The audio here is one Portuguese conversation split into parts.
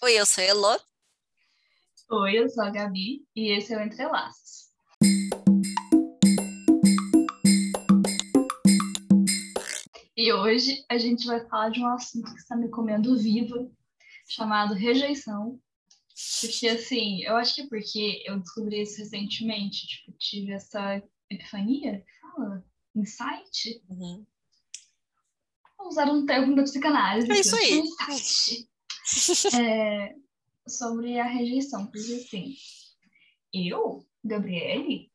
Oi, eu sou a Elo. Oi, eu sou a Gabi e esse é o Entrelaços. E hoje a gente vai falar de um assunto que está me comendo viva, chamado rejeição. Porque, assim, eu acho que é porque eu descobri isso recentemente, tipo, tive essa epifania, fala, insight. Uhum. Vou usar um termo da psicanálise. É isso aí. insight. É, sobre a rejeição, porque assim, eu, Gabriele,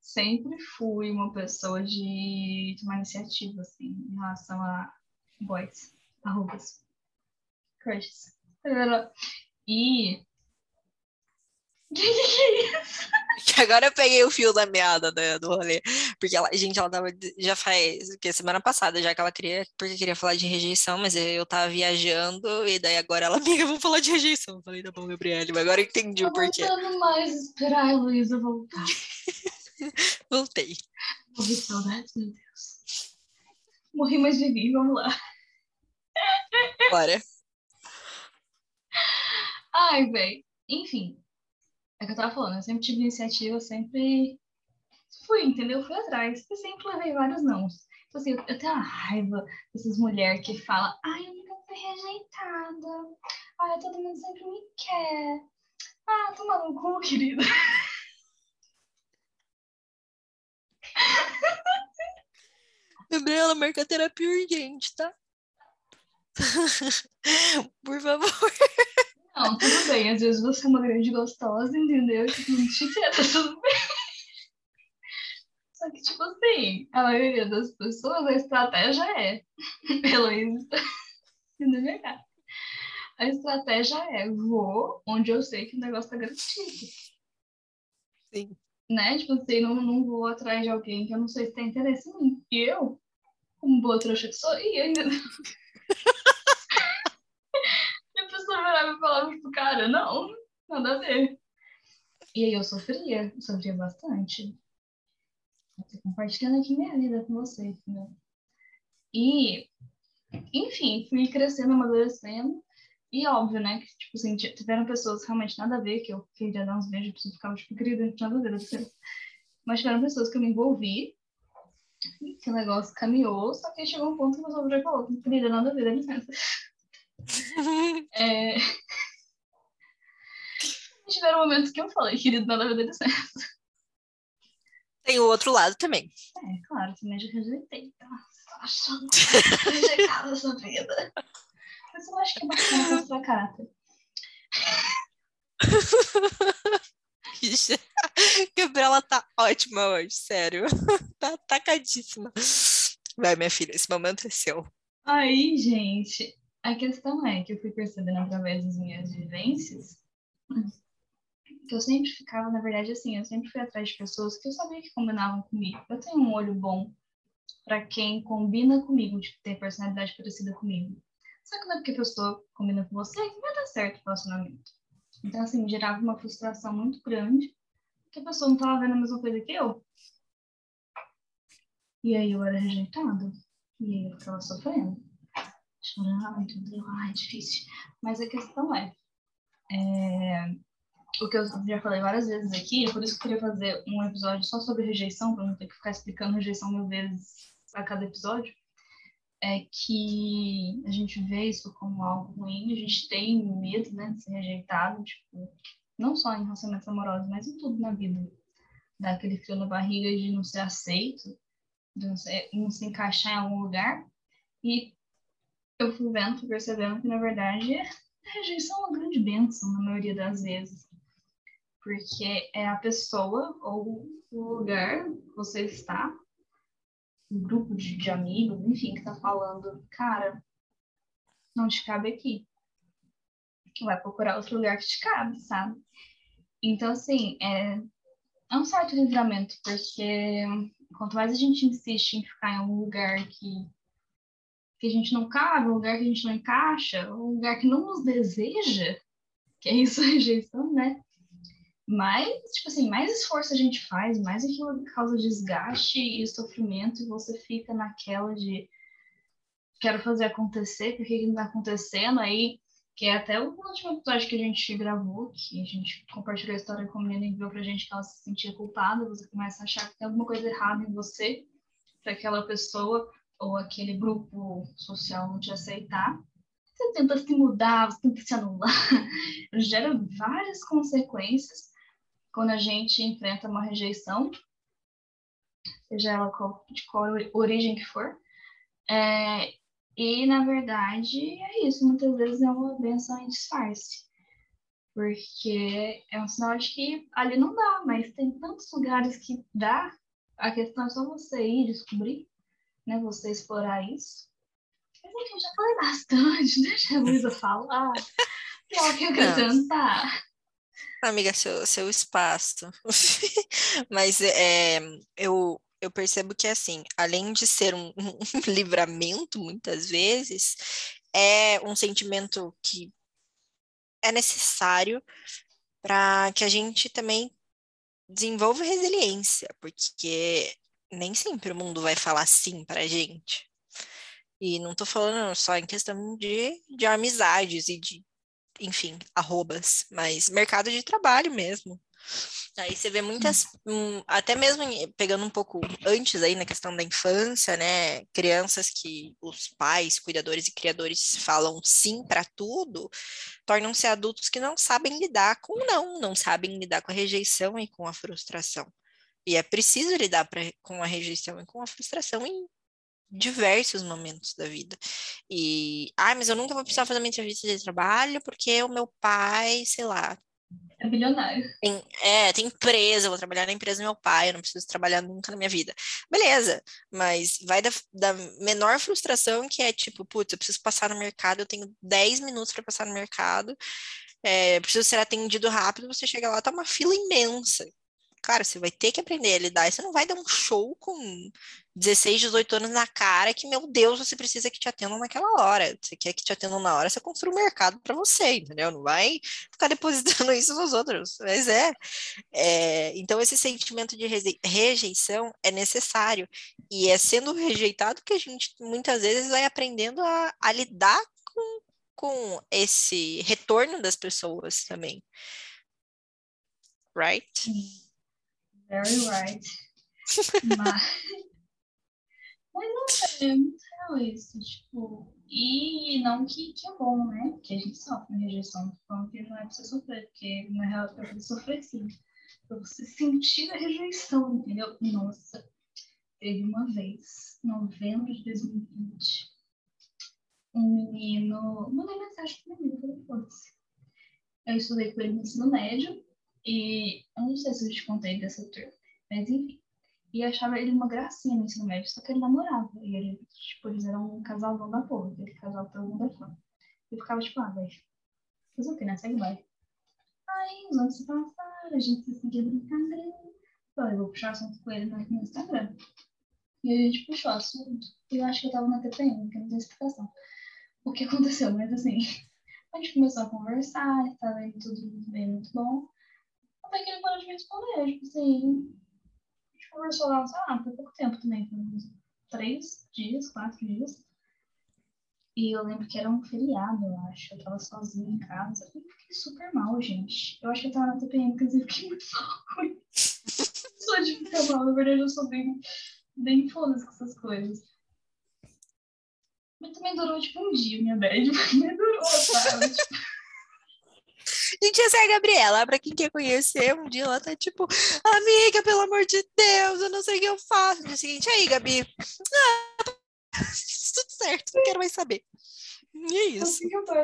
sempre fui uma pessoa de tomar iniciativa, assim, em relação a boys, arrobas, crushes. E. Que que é isso? Que agora eu peguei o fio da meada do, do rolê. Porque ela, gente, ela tava. Já faz. Que semana passada, já que ela queria. Porque queria falar de rejeição, mas eu tava viajando. E daí agora ela, amiga, vamos falar de rejeição. Eu falei, tá bom, Gabriele. Mas agora eu entendi o porquê. aguentando mais esperar a Heloísa voltar. Voltei. Morri de saudades, meu Deus. Morri, mas vivi, vamos lá. Bora. Ai, velho. Enfim, é que eu tava falando, eu sempre tive iniciativa, sempre fui, entendeu? Fui atrás. E sempre levei vários não. Então, assim, eu, eu tenho uma raiva dessas mulheres que falam, ai, eu nunca fui rejeitada. Ai, todo mundo sempre me quer. Ah, toma no cu, querida. Gabriela, marca terapia urgente, tá? Por favor. Não, tudo bem. Às vezes você é uma grande gostosa, entendeu? Tipo, não tá tudo bem. Só que, tipo assim, a maioria das pessoas, a estratégia é. Heloísa na minha cara. A estratégia é: vou onde eu sei que o negócio tá garantido. Sim. Né? Tipo assim, não, não vou atrás de alguém que eu não sei se tem interesse em mim. E eu, como boa trouxa que sou, ia, entendeu? E a pessoa virava e falava, tipo, cara, não, nada a ver. E aí eu sofria, eu sofria bastante. Eu tô compartilhando aqui minha vida com vocês, né? E, enfim, fui crescendo, amadurecendo. E óbvio, né, que, tipo assim, tiveram pessoas realmente nada a ver, que eu queria dar uns beijos, a pessoa ficava, tipo, querida, nada a ver, assim. Mas tiveram pessoas que eu me envolvi, que o negócio caminhou, só que chegou um ponto que pessoa já falou, querida, nada a ver, dá licença. É... Tiveram momentos que eu falei, querido, nada a ver, dá licença. Tem o outro lado também. É, claro, também já rejeitei, tá? Tô achando rejeitada essa vida. Mas eu acho que é bacana mostrar caráter. Ixi, Gabriela tá ótima hoje, sério. Tá atacadíssima. Vai, minha filha, esse momento é seu. Aí, gente, a questão é que eu fui percebendo através das minhas vivências que eu sempre ficava, na verdade, assim, eu sempre fui atrás de pessoas que eu sabia que combinavam comigo. Eu tenho um olho bom pra quem combina comigo, de ter personalidade parecida comigo. Só que não é porque a pessoa combina com você que vai dar certo o relacionamento. Então, assim, gerava uma frustração muito grande que a pessoa não tava vendo a mesma coisa que eu. E aí eu era rejeitada. E aí eu ficava sofrendo. Chorando, entendeu? Ai, difícil. Mas a questão é, é, o que eu já falei várias vezes aqui, é por isso que eu queria fazer um episódio só sobre rejeição, para não ter que ficar explicando rejeição mil vezes a cada episódio, é que a gente vê isso como algo ruim, a gente tem medo, né, de ser rejeitado, tipo, não só em relacionamentos amorosos, mas em tudo na vida. Dá aquele frio na barriga de não ser aceito, de não, ser, não se encaixar em algum lugar. E eu fui vendo, percebendo que, na verdade, a rejeição é uma grande bênção, na maioria das vezes. Porque é a pessoa ou o lugar que você está, um grupo de, de amigos, enfim, que está falando, cara, não te cabe aqui. Vai procurar outro lugar que te cabe, sabe? Então, assim, é, é um certo livramento, porque quanto mais a gente insiste em ficar em um lugar que, que a gente não cabe, um lugar que a gente não encaixa, um lugar que não nos deseja, que é isso a rejeição, né? Mais, tipo assim, mais esforço a gente faz, mais aquilo causa desgaste e sofrimento, e você fica naquela de quero fazer acontecer, por que não tá acontecendo? Aí Que é até o último episódio que a gente gravou, que a gente compartilhou a história com a menina e enviou pra gente que ela se sentia culpada, você começa a achar que tem alguma coisa errada em você, para aquela pessoa ou aquele grupo social não te aceitar. Você tenta se mudar, você tenta se anular. Gera várias consequências quando a gente enfrenta uma rejeição, seja ela de qual origem que for. É, e, na verdade, é isso. Muitas vezes é uma benção em disfarce. Porque é um sinal de que ali não dá, mas tem tantos lugares que dá. A questão é só você ir descobrir, né? Você explorar isso. Mas enfim, já falei bastante. Deixa a Luísa falar. Pior que eu quero tentar. Amiga, seu, seu espaço. Mas é, eu, eu percebo que, assim, além de ser um, um livramento, muitas vezes, é um sentimento que é necessário para que a gente também desenvolva resiliência, porque nem sempre o mundo vai falar sim para a gente. E não estou falando só em questão de, de amizades e de, enfim, arrobas, mas mercado de trabalho mesmo. Aí você vê muitas, um, até mesmo pegando um pouco antes aí na questão da infância, né? Crianças que os pais, cuidadores e criadores falam sim para tudo, tornam-se adultos que não sabem lidar com não, não sabem lidar com a rejeição e com a frustração. E é preciso lidar pra, com a rejeição e com a frustração em diversos momentos da vida. E, ah, mas eu nunca vou precisar fazer uma entrevista de trabalho porque o meu pai, sei lá, é bilionário. Tem, é, tem empresa, eu vou trabalhar na empresa do meu pai, eu não preciso trabalhar nunca na minha vida. Beleza, mas vai da, da menor frustração que é tipo, putz, eu preciso passar no mercado, eu tenho 10 minutos para passar no mercado, é, preciso ser atendido rápido, você chega lá, tá uma fila imensa. Cara, você vai ter que aprender a lidar. Você não vai dar um show com 16, 18 anos na cara que, meu Deus, você precisa que te atendam naquela hora. Você quer que te atendam na hora, você construa um mercado para você, entendeu? Não vai ficar depositando isso nos outros. Mas é. é então, esse sentimento de rejeição é necessário. E é sendo rejeitado que a gente muitas vezes vai aprendendo a, a lidar com, com esse retorno das pessoas também. Right? Very right. Mas, mas não é muito real isso, tipo, e não que, que é bom, né? Que a gente sofre rejeição. Falando que não é pra você sofrer, porque na real é pra você sofrer sim. Pra você sentir a rejeição, entendeu? Nossa, teve uma vez, novembro de 2020, um menino. Mandei mensagem pro menino, foda-se. Eu estudei com ele no ensino médio, e eu não sei se eu te contei dessa turma, mas enfim. E eu achava ele uma gracinha no ensino médio, só que ele namorava. E ele, tipo, eles eram um casalão da porra, aquele casal todo mundo é fã. Eu ficava tipo, ah, velho, fazer o que, né? Segue vai. Aí, os anos se passaram, a gente se seguia no Instagram. Falei, vou puxar assunto com ele no Instagram. E a gente puxou assunto. E eu acho que eu tava na TPM, que não tem explicação. O que aconteceu, mas assim, a gente começou a conversar, estava indo tudo bem, muito bom. Até que ele parou de me responder. Tipo assim, a gente conversou lá, ah, por pouco tempo também, uns três dias, quatro dias. E eu lembro que era um feriado, eu acho. Eu tava sozinha em casa. Eu fiquei super mal, gente. Eu acho que eu tava na TPM, inclusive, eu fiquei muito mal Só de ficar mal, na verdade, eu sou bem, bem foda com essas coisas. Mas também durou, tipo, um dia minha bad. Mas durou, sabe? tipo... Gente, essa é a Gabriela. Pra quem quer conhecer, um dia ela tá tipo, amiga, pelo amor de Deus, eu não sei o que eu faço. No dia seguinte, aí, Gabi. Ah, tudo certo, não quero mais saber. E é isso. Eu sei que eu tô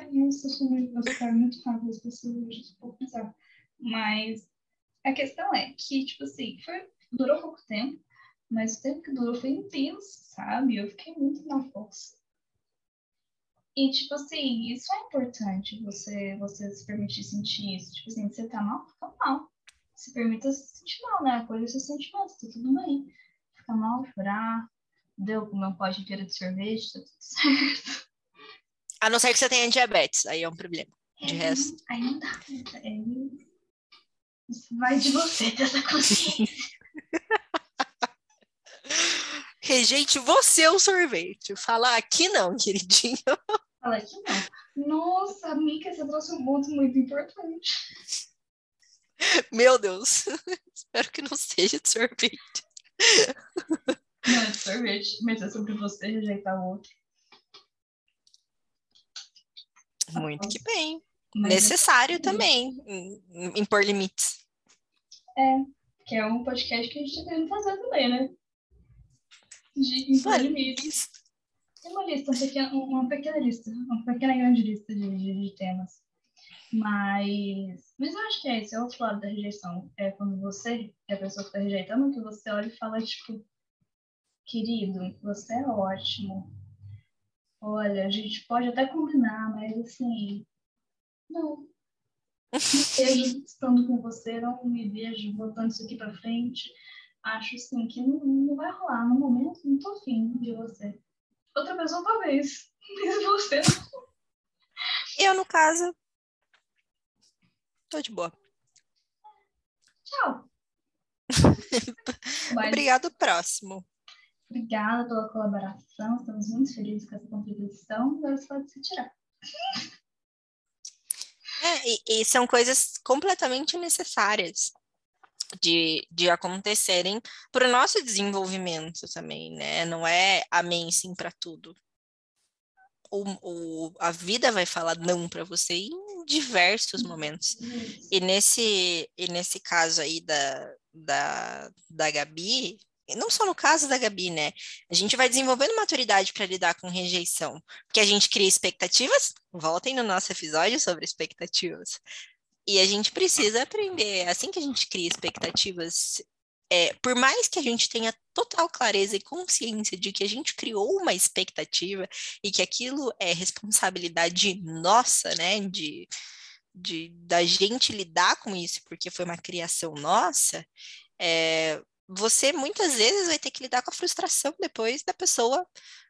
muito fã das pessoas. Mas a questão é que, tipo assim, foi, durou pouco tempo, mas o tempo que durou foi intenso, sabe? Eu fiquei muito na força. E, tipo assim, isso é importante, você, você se permitir sentir isso. Tipo assim, você tá mal, fica mal. Se permita se sentir mal, né? Acolha seus sentimentos, tá tudo bem. Fica mal, chorar, deu comer um pote inteiro de sorvete, tá tudo certo. A não ser que você tenha diabetes, aí é um problema. De é, resto. Aí não dá. É, isso vai de você, dessa consciência. Rejeite você o sorvete. Fala aqui não, queridinho. Fala que não. Nossa, Mica, você trouxe um ponto muito importante. Meu Deus. Espero que não seja de sorvete. Não é de sorvete, mas é sobre você rejeitar o outro. Muito que bem. Mas Necessário é... também, impor limites. É, que é um podcast que a gente tá querendo fazer também, né? De impor limites. Tem uma lista, uma pequena, uma pequena lista, uma pequena grande lista de, de, de temas. Mas, mas eu acho que é esse, é outro lado da rejeição. É quando você, é a pessoa que está rejeitando, que você olha e fala, tipo, querido, você é ótimo. Olha, a gente pode até combinar, mas assim, não. Não vejo estando com você, não me vejo botando isso aqui para frente. Acho assim que não, não vai rolar. No momento, não tô afim de você. Outra pessoa talvez, mas você não. Eu, no caso, tô de boa. Tchau. Obrigado, próximo. Obrigada pela colaboração, estamos muito felizes com essa contribuição. Agora você pode se tirar. É, e, e, são coisas completamente necessárias de, de acontecerem para o nosso desenvolvimento também, né? Não é amém sim para tudo. O, o, a vida vai falar não para você em diversos momentos. E nesse, e nesse caso aí da, da, da Gabi, não só no caso da Gabi, né? A gente vai desenvolvendo maturidade para lidar com rejeição, porque a gente cria expectativas. Voltem no nosso episódio sobre expectativas. E a gente precisa aprender, assim que a gente cria expectativas, é, por mais que a gente tenha total clareza e consciência de que a gente criou uma expectativa e que aquilo é responsabilidade nossa, né? De, de da gente lidar com isso, porque foi uma criação nossa, é, você muitas vezes vai ter que lidar com a frustração depois da pessoa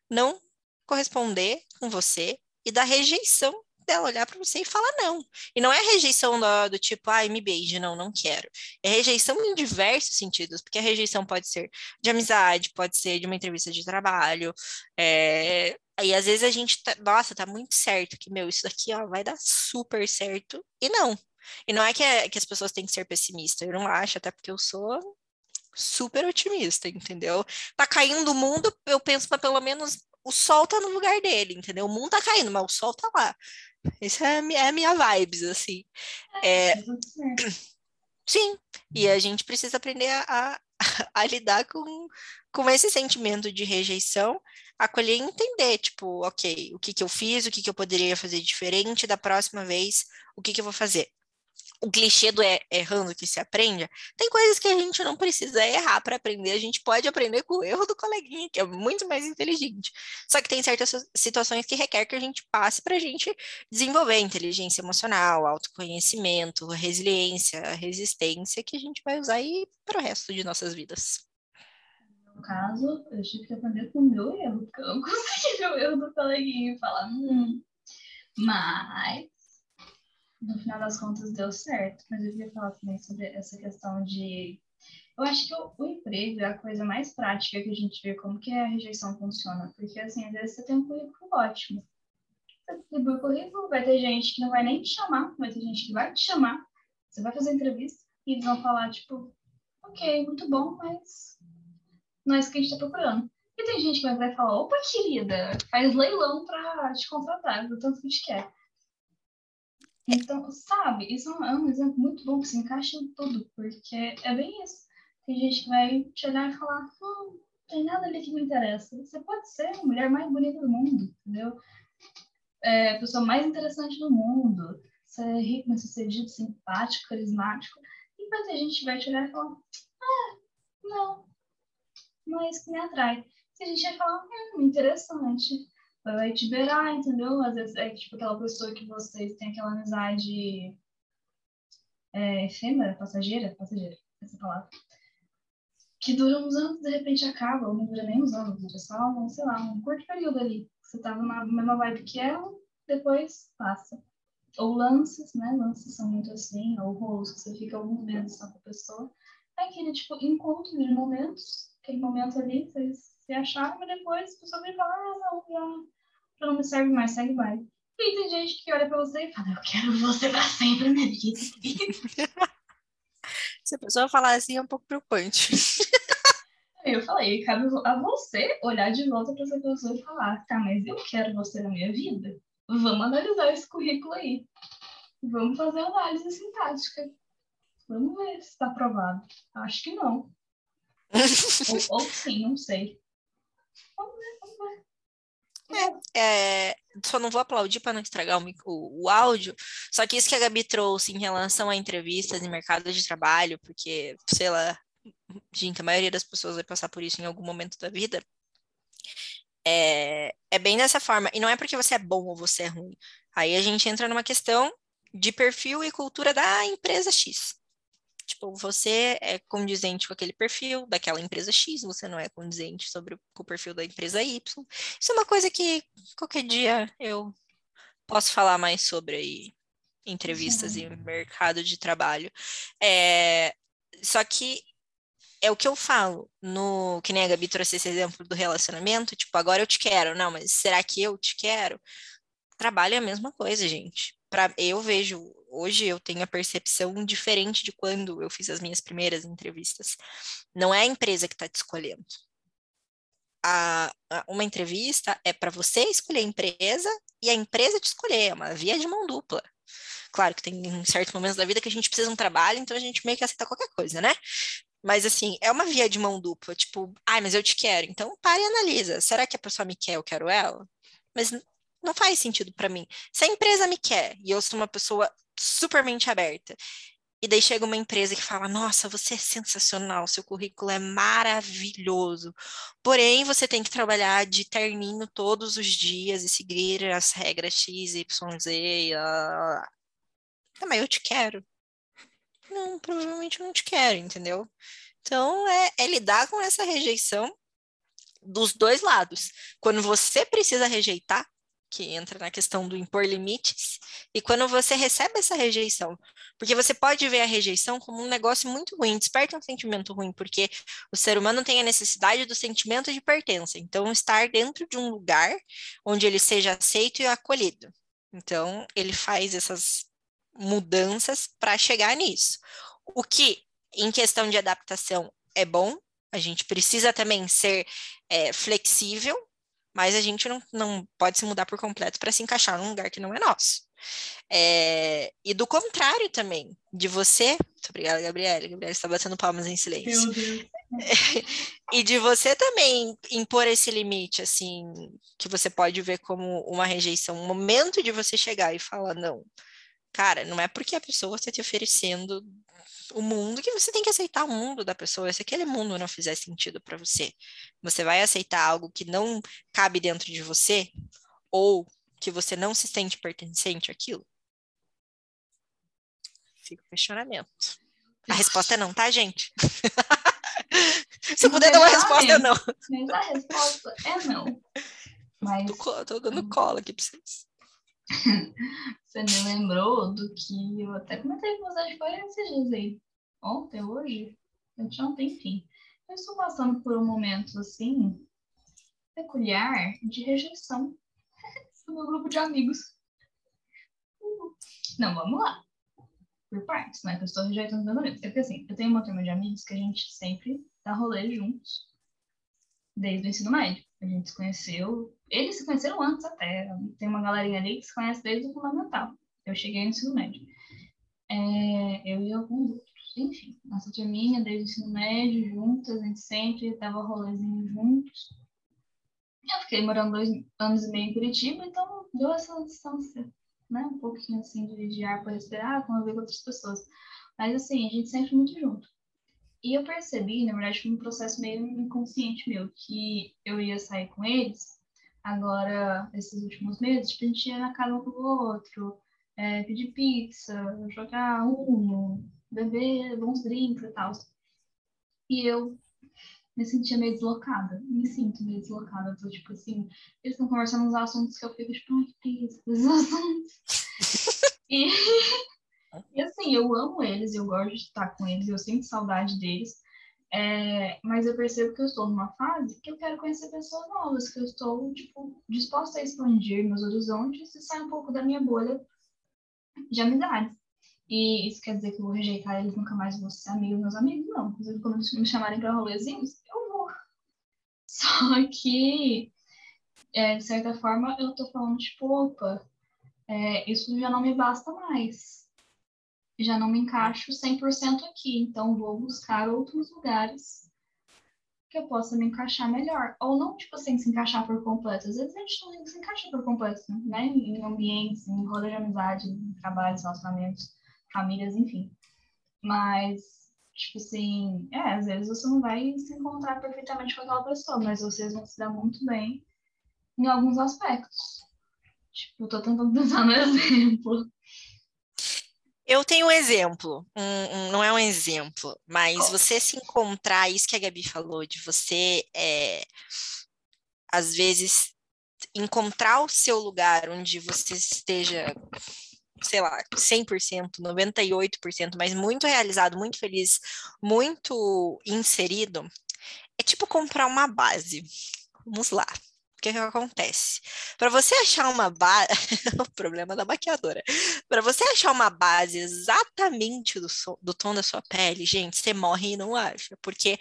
não corresponder com você e da rejeição dela olhar para você e falar não. E não é rejeição do, do tipo, ai, me beije, não, não quero. É rejeição em diversos sentidos, porque a rejeição pode ser de amizade, pode ser de uma entrevista de trabalho. É... Aí às vezes a gente, tá, nossa, tá muito certo que, meu, isso daqui ó, vai dar super certo. E não. E não é que, é que as pessoas têm que ser pessimistas, eu não acho, até porque eu sou super otimista, entendeu? Tá caindo o mundo, eu penso, mas pelo menos o sol tá no lugar dele, entendeu? O mundo tá caindo, mas o sol tá lá. Isso é, é a minha vibes, assim. É... Sim, e a gente precisa aprender a, a, lidar com, com esse sentimento de rejeição, acolher e entender, tipo, ok, o que que eu fiz, o que que eu poderia fazer diferente da próxima vez, o que que eu vou fazer o clichê do é, errando que se aprende, tem coisas que a gente não precisa errar para aprender, a gente pode aprender com o erro do coleguinha, que é muito mais inteligente. Só que tem certas situações que requer que a gente passe para a gente desenvolver inteligência emocional, autoconhecimento, resiliência, resistência, que a gente vai usar aí para o resto de nossas vidas. No caso, eu tive que aprender com o meu erro, porque eu não consegui ver o erro do coleguinha e falar, hum, mas no final das contas deu certo, mas eu queria falar também sobre essa questão de. Eu acho que o, o, emprego é a coisa mais prática que a gente vê como que a rejeição funciona, porque assim, às vezes você tem um currículo ótimo. Você atribui o currículo, vai ter gente que não vai nem te chamar, vai ter gente que vai te chamar, você vai fazer entrevista e eles vão falar, tipo, ok, muito bom, mas não é isso que a gente está procurando. E tem gente que vai falar, opa, querida, faz leilão para te contratar, do tanto que te quer. Então, sabe, isso é um exemplo muito bom que se encaixa em tudo, porque é bem isso. Tem gente que vai chegar e falar, não tem nada ali que me interessa. Você pode ser a mulher mais bonita do mundo, entendeu? É, a pessoa mais interessante do mundo. Você é rico, bem sucedido, simpático, carismático. E vai ter gente que vai chegar e falar, ah, não, não é isso que me atrai. E a gente vai falar, hum, interessante vai te beirar, entendeu? Às vezes é tipo aquela pessoa que vocês têm aquela amizade é, efêmera, passageira, passageira, essa palavra. Que dura uns anos, de repente acaba, ou não dura nem uns anos, dura só, um, sei lá, um curto período ali. Você tava na mesma vibe que ela, depois passa. Ou lances, né? Lances são muito assim, ou rolos, que você fica alguns meses só com a pessoa. É aquele, tipo, encontro de momentos, aquele momento ali, vocês se acharam, mas depois a pessoa vem falar, ah, não, já não me serve mais, segue vai. E tem gente que olha pra você e fala, eu quero você pra sempre, minha vida. Se a pessoa falar assim, é um pouco preocupante. Eu falei, cabe a você olhar de volta para essa pessoa e falar, tá, mas eu quero você na minha vida? Vamos analisar esse currículo aí. Vamos fazer análise sintática. Vamos ver se está aprovado. Acho que não. ou, ou, sim, não sei. Vamos ver, vamos ver. É, só não vou aplaudir para não estragar o, o, o, áudio. Só que isso que a Gabi trouxe em relação a entrevistas e mercado de trabalho, porque, sei lá, gente, a maioria das pessoas vai passar por isso em algum momento da vida. É, é bem dessa forma. E não é porque você é bom ou você é ruim. Aí a gente entra numa questão de perfil e cultura da empresa X. Tipo, você é condizente com aquele perfil daquela empresa X, você não é condizente sobre o perfil da empresa Y. Isso é uma coisa que qualquer dia eu posso falar mais sobre aí, entrevistas Sim. e mercado de trabalho. É, só que é o que eu falo, no que nem a Gabi trouxe esse exemplo do relacionamento, tipo, agora eu te quero, não, mas será que eu te quero? Trabalho é a mesma coisa, gente. Para eu vejo, hoje eu tenho a percepção diferente de quando eu fiz as minhas primeiras entrevistas. Não é a empresa que está te escolhendo. A, a, uma entrevista é para você escolher a empresa e a empresa te escolher, é uma via de mão dupla. Claro que tem certos momentos da vida que a gente precisa de um trabalho, então a gente meio que aceita qualquer coisa, né? Mas assim, é uma via de mão dupla, tipo, ai, mas eu te quero. Então, pare e analisa. Será que a pessoa me quer, eu quero ela? Mas não faz sentido para mim. Se a empresa me quer e eu sou uma pessoa super mente aberta, e daí chega uma empresa que fala: Nossa, você é sensacional, seu currículo é maravilhoso. Porém, você tem que trabalhar de terninho todos os dias e seguir as regras X, Y, Z. Ah, mas eu te quero não, provavelmente eu não te quero, entendeu? Então, é, é lidar com essa rejeição dos dois lados. Quando você precisa rejeitar, que entra na questão do impor limites, e quando você recebe essa rejeição. Porque você pode ver a rejeição como um negócio muito ruim, desperta um sentimento ruim, porque o ser humano tem a necessidade do sentimento de pertença. Então, estar dentro de um lugar onde ele seja aceito e acolhido. Então, ele faz essas mudanças para chegar nisso. O que, em questão de adaptação, é bom, a gente precisa também ser é, flexível, mas a gente não, não pode se mudar por completo para se encaixar num lugar que não é nosso. É, e do contrário também, de você. Muito obrigada, Gabriela. Gabriela está batendo palmas em silêncio. E de você também impor esse limite, assim, que você pode ver como uma rejeição, um momento de você chegar e falar, não, Cara, não é porque a pessoa está te oferecendo o mundo que você tem que aceitar o mundo da pessoa. Se aquele mundo não fizer sentido para você, você vai aceitar algo que não cabe dentro de você ou que você não se sente pertencente àquilo? Fica o questionamento. A resposta é não, tá, gente? Se eu puder dar uma resposta, é não. Mas a resposta é não. Mas... Tô, tô dando cola aqui pra vocês. Você me lembrou do que eu até comentei com vocês, foi esses dias aí. Ontem, hoje, ontem, enfim. Eu estou passando por um momento, assim, peculiar de rejeição do meu grupo de amigos. Não, vamos lá. Por partes, não é que eu estou rejeitando meus amigos. É porque, assim, eu tenho uma turma de amigos que a gente sempre dá rolê juntos, desde o ensino médio. A gente se conheceu eles se conheceram antes até. Tem uma galerinha ali que se conhece desde o fundamental. Eu cheguei no ensino médio. É, eu e alguns outros. Enfim, nossa turminha desde o ensino médio, juntas, a gente sempre dava rolezinho juntos. Eu fiquei morando dois anos e meio em Curitiba, então deu essa distância, né? Um pouquinho assim de, de ar para respirar, conviver com outras pessoas. Mas assim, a gente sempre muito junto. E eu percebi, na verdade, foi um processo meio inconsciente meu, que eu ia sair com eles agora, esses últimos meses, tipo, a gente ia na casa um do outro, é, pedir pizza, jogar uno, beber bons drinks e tal. E eu me sentia meio deslocada, me sinto meio deslocada, tô tipo assim, eles estão conversando uns assuntos que eu fico tipo, ai, que isso, esses assuntos. e, e assim, eu amo eles, eu gosto de estar com eles, eu sinto saudade deles, É, mas eu percebo que eu estou numa fase que eu quero conhecer pessoas novas, que eu estou, tipo, disposta a expandir meus horizontes e sair um pouco da minha bolha de amizades. E isso quer dizer que eu vou rejeitar eles, nunca mais vou ser amigo dos meus amigos? Não. Quando eles me chamarem para rolezinhos, eu vou. Só que, é, de certa forma, eu tô falando, tipo, opa, é, isso já não me basta mais. Já não me encaixo 100% aqui, então vou buscar outros lugares que eu possa me encaixar melhor. Ou não, tipo assim, se encaixar por completo. Às vezes a gente não se encaixa por completo, né? Em ambientes, em roda de amizade, em trabalhos, relacionamentos famílias, enfim. Mas, tipo assim, é, às vezes você não vai se encontrar perfeitamente com aquela pessoa, mas vocês vão se dar muito bem em alguns aspectos. Tipo, eu tô tentando pensar no exemplo. Eu tenho um exemplo, um, um, não é um exemplo, mas oh. você se encontrar, isso que a Gabi falou, de você, é, às vezes, encontrar o seu lugar onde você esteja sei lá, 100%, 98%, mas muito realizado, muito feliz, muito inserido, é tipo comprar uma base. Vamos lá. O que, é que acontece? Para você achar uma base, o problema da maquiadora. Para você achar uma base exatamente do, so... do tom da sua pele, gente, você morre e não acha, porque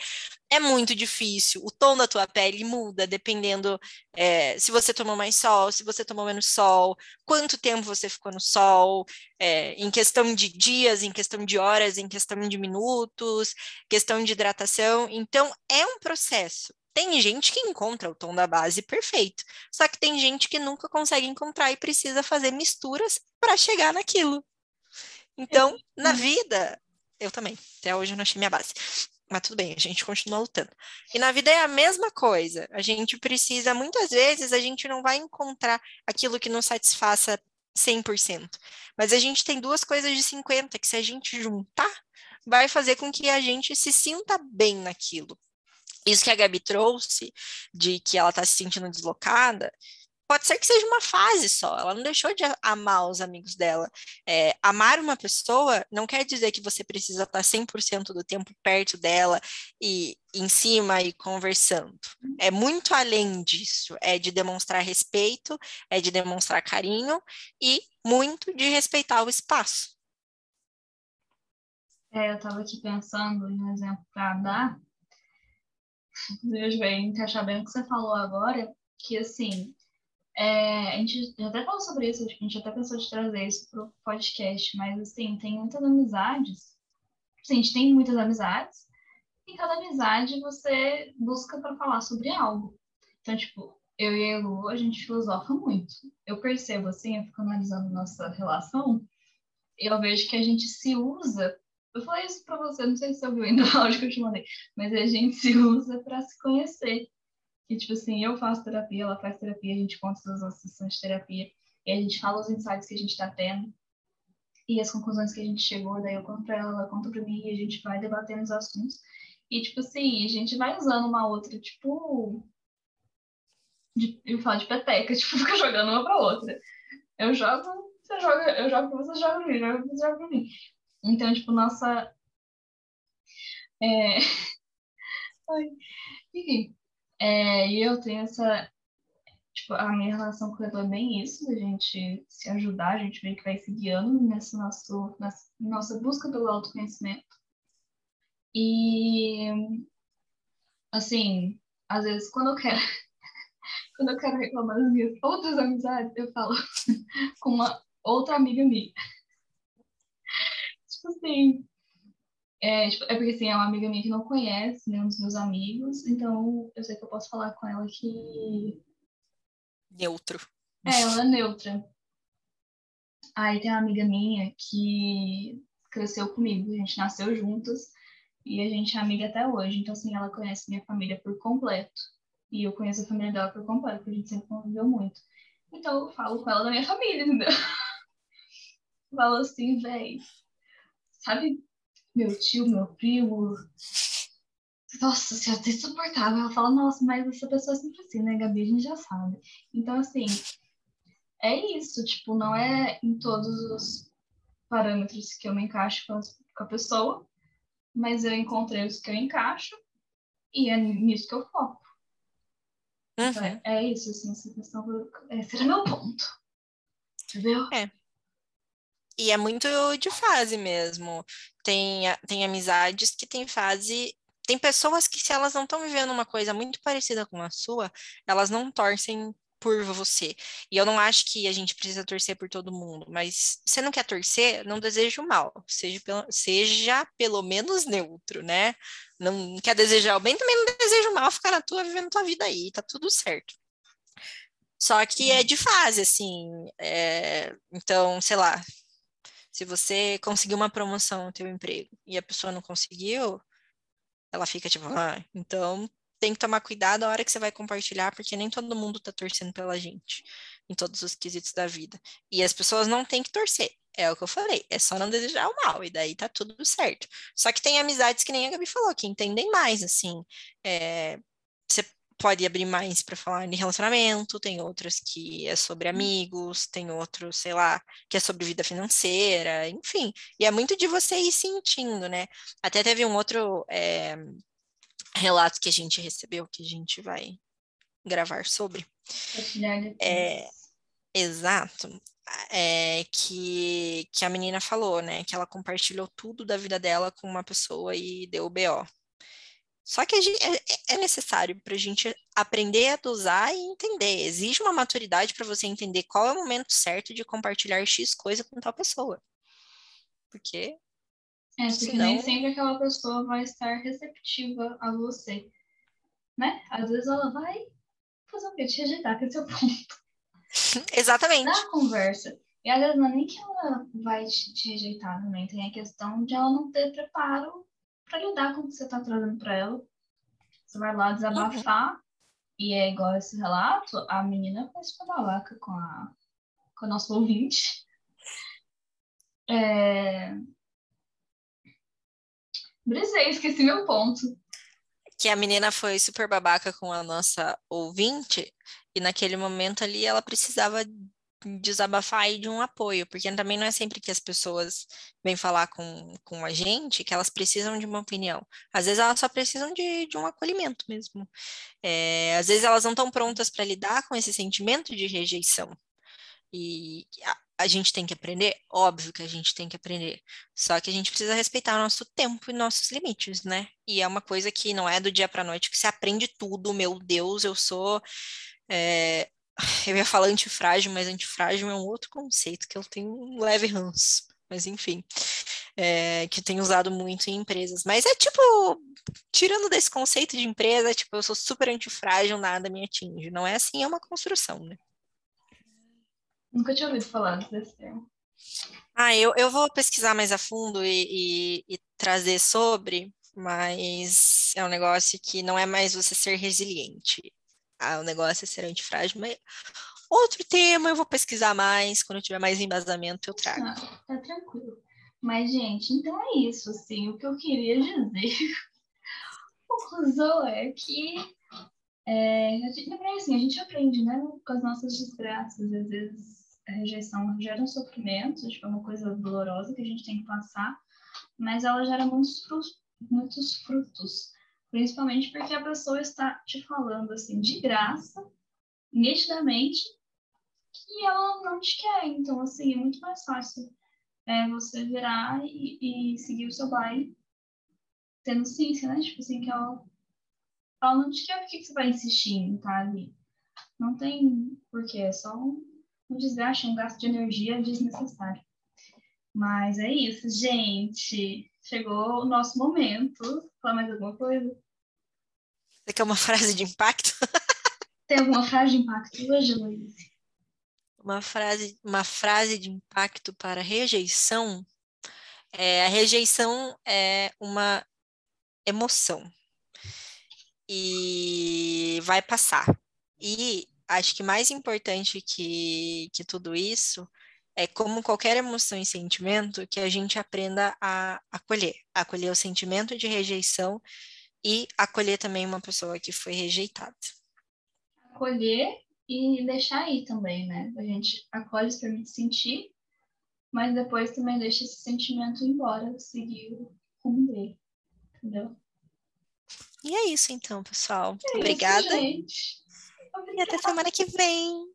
é muito difícil. O tom da tua pele muda dependendo é, se você tomou mais sol, se você tomou menos sol, quanto tempo você ficou no sol, é, em questão de dias, em questão de horas, em questão de minutos, questão de hidratação. Então, é um processo. Tem gente que encontra o tom da base perfeito, só que tem gente que nunca consegue encontrar e precisa fazer misturas para chegar naquilo. Então, na vida, eu também, até hoje eu não achei minha base. Mas tudo bem, a gente continua lutando. E na vida é a mesma coisa. A gente precisa, muitas vezes, a gente não vai encontrar aquilo que nos satisfaça 100%. Mas a gente tem duas coisas de 50 que se a gente juntar, vai fazer com que a gente se sinta bem naquilo. Isso que a Gabi trouxe, de que ela está se sentindo deslocada, pode ser que seja uma fase só, ela não deixou de amar os amigos dela. É, amar uma pessoa não quer dizer que você precisa estar 100% do tempo perto dela e em cima e conversando. É muito além disso, é de demonstrar respeito, é de demonstrar carinho e muito de respeitar o espaço. É, eu estava aqui pensando em um exemplo para dar, Deus vai encaixar bem o que você falou agora, que assim, é, a gente já até falou sobre isso, a gente até pensou de trazer isso para o podcast, mas assim, tem muitas amizades. Assim, a gente tem muitas amizades, e cada amizade você busca para falar sobre algo. Então, tipo, eu e a Lu, a gente filosofa muito. Eu percebo, assim, eu fico analisando nossa relação, eu vejo que a gente se usa eu falei isso pra você, não sei se você ouviu ainda o áudio que eu te mandei, mas a gente se usa para se conhecer. E, tipo assim, eu faço terapia, ela faz terapia, a gente conta as nossas sessões de terapia, e a gente fala os insights que a gente tá tendo, e as conclusões que a gente chegou, daí eu conto pra ela, ela conta pra mim, e a gente vai debatendo os assuntos. E, tipo assim, a gente vai usando uma outra, tipo. De, eu falo de peteca, tipo, fica jogando uma pra outra. Eu jogo, você joga, eu jogo pra você, joga pra mim, joga pra você, joga pra mim. Então, tipo, nossa. É... Enfim. É, e eu tenho essa. Tipo, a minha relação com o Edu é bem isso, a gente se ajudar, a gente meio que vai se guiando nessa nosso, nessa nossa busca pelo autoconhecimento. E, assim, às vezes, quando eu quero. quando eu quero reclamar das minhas outras amizades, eu falo com uma outra amiga minha tipo assim. É, tipo, é porque assim, é uma amiga minha que não conhece nenhum dos meus amigos, então eu sei que eu posso falar com ela que. Neutro. É, ela é neutra. Aí tem uma amiga minha que cresceu comigo, a gente nasceu juntas e a gente é amiga até hoje. Então, assim, ela conhece minha família por completo. E eu conheço a família dela por completo, porque a gente sempre conviveu muito. Então, eu falo com ela da minha família, entendeu? falo assim, véi, sabe? Meu tio, meu primo. Nossa senhora, é insuportável. Ela fala, nossa, mas essa pessoa é sempre assim, né, Gabi? A gente já sabe. Então, assim, é isso. Tipo, não é em todos os parâmetros que eu me encaixo com a, pessoa, mas eu encontrei os que eu encaixo e é nisso que eu foco. Então, Uhum. é, é isso, assim, essa questão do... Esse era meu ponto. Entendeu? É. E é muito de fase mesmo. Tem, tem amizades que tem fase. Tem pessoas que, se elas não estão vivendo uma coisa muito parecida com a sua, elas não torcem por você. E eu não acho que a gente precisa torcer por todo mundo, mas você não quer torcer, não deseja o mal. Seja pelo, seja pelo menos neutro, né? Não quer desejar o bem, também não deseja o mal, fica na tua, vivendo tua vida aí, tá tudo certo. Só que é de fase, assim. é, Então, sei lá, se você conseguiu uma promoção no teu emprego e a pessoa não conseguiu, ela fica tipo, ah, então tem que tomar cuidado a hora que você vai compartilhar, porque nem todo mundo tá torcendo pela gente em todos os quesitos da vida. E as pessoas não têm que torcer. É o que eu falei, é só não desejar o mal, e daí tá tudo certo. Só que tem amizades que nem a Gabi falou, que entendem mais, assim. é, você pode abrir mais para falar de relacionamento, tem outras que é sobre amigos, tem outros, sei lá, que é sobre vida financeira, enfim. E é muito de você ir sentindo, né? Até teve um outro é, relato que a gente recebeu, que a gente vai gravar sobre. É, exato. É, que, que a menina falou, né? Que ela compartilhou tudo da vida dela com uma pessoa e deu o BO. Só que gente, é, é necessário para a gente aprender a dosar e entender. Exige uma maturidade para você entender qual é o momento certo de compartilhar X coisa com tal pessoa. Porque É, porque senão- nem sempre aquela pessoa vai estar receptiva a você, né? Às vezes ela vai fazer o quê? Te rejeitar, que é seu ponto. Exatamente. Na conversa. E às vezes não é nem que ela vai te, te rejeitar também, tem a questão de ela não ter preparo para lidar com o que você tá trazendo para ela. Você vai lá desabafar, e é igual esse relato, a menina foi super babaca com a, com a nossa ouvinte. É... Brisei, esqueci meu ponto. Que a menina foi super babaca com a nossa ouvinte, e naquele momento ali ela precisava desabafar e de um apoio, porque também não é sempre que as pessoas vêm falar com, com a gente que elas precisam de uma opinião. Às vezes elas só precisam de, de um acolhimento mesmo. É, às vezes elas não estão prontas para lidar com esse sentimento de rejeição. E a, a gente tem que aprender? Óbvio que a gente tem que aprender. Só que a gente precisa respeitar o nosso tempo e nossos limites, né? E é uma coisa que não é do dia para noite que você aprende tudo. Meu Deus, eu sou. é, eu ia falar antifrágil, mas antifrágil é um outro conceito que eu tenho um leve ranço. Mas enfim, é, que tenho usado muito em empresas. Mas é tipo, tirando desse conceito de empresa, tipo, eu sou super antifrágil, nada me atinge. Não é assim, é uma construção, né? Nunca tinha ouvido falar desse termo. Ah, eu, eu vou pesquisar mais a fundo e, e, e trazer sobre, mas é um negócio que não é mais você ser resiliente. O negócio é ser antifrágil, mas outro tema eu vou pesquisar mais, quando eu tiver mais embasamento eu trago. Ah, tá tranquilo. Mas, gente, então é isso, assim, o que eu queria dizer. Conclusão é que é, gente, assim, a gente aprende, né, com as nossas desgraças. Às vezes a rejeição gera um sofrimento, tipo, é uma coisa dolorosa que a gente tem que passar, mas ela gera muitos, frus- muitos frutos. Principalmente porque a pessoa está te falando, assim, de graça, nitidamente, que ela não te quer. Então, assim, é muito mais fácil é você virar e, e seguir o seu baile, tendo ciência, né? Tipo assim, que ela, ela não te quer, por que você vai insistir em estar ali? Não tem porquê, é só um, um desgaste, um gasto de energia desnecessário. Mas é isso, gente. Chegou o nosso momento. Falar mais alguma coisa? Você quer uma frase de impacto? Tem alguma frase de impacto hoje, Luiz? Uma frase, uma frase de impacto para rejeição. É, a rejeição é uma emoção e vai passar. E acho que mais importante que, que tudo isso é como qualquer emoção e sentimento que a gente aprenda a acolher, acolher o sentimento de rejeição e acolher também uma pessoa que foi rejeitada. Acolher e deixar ir também, né? A gente acolhe, se permite sentir, mas depois também deixa esse sentimento embora, seguir o rumo dele. Entendeu? E é isso então, pessoal. É Obrigada. Isso, gente. E até semana que vem.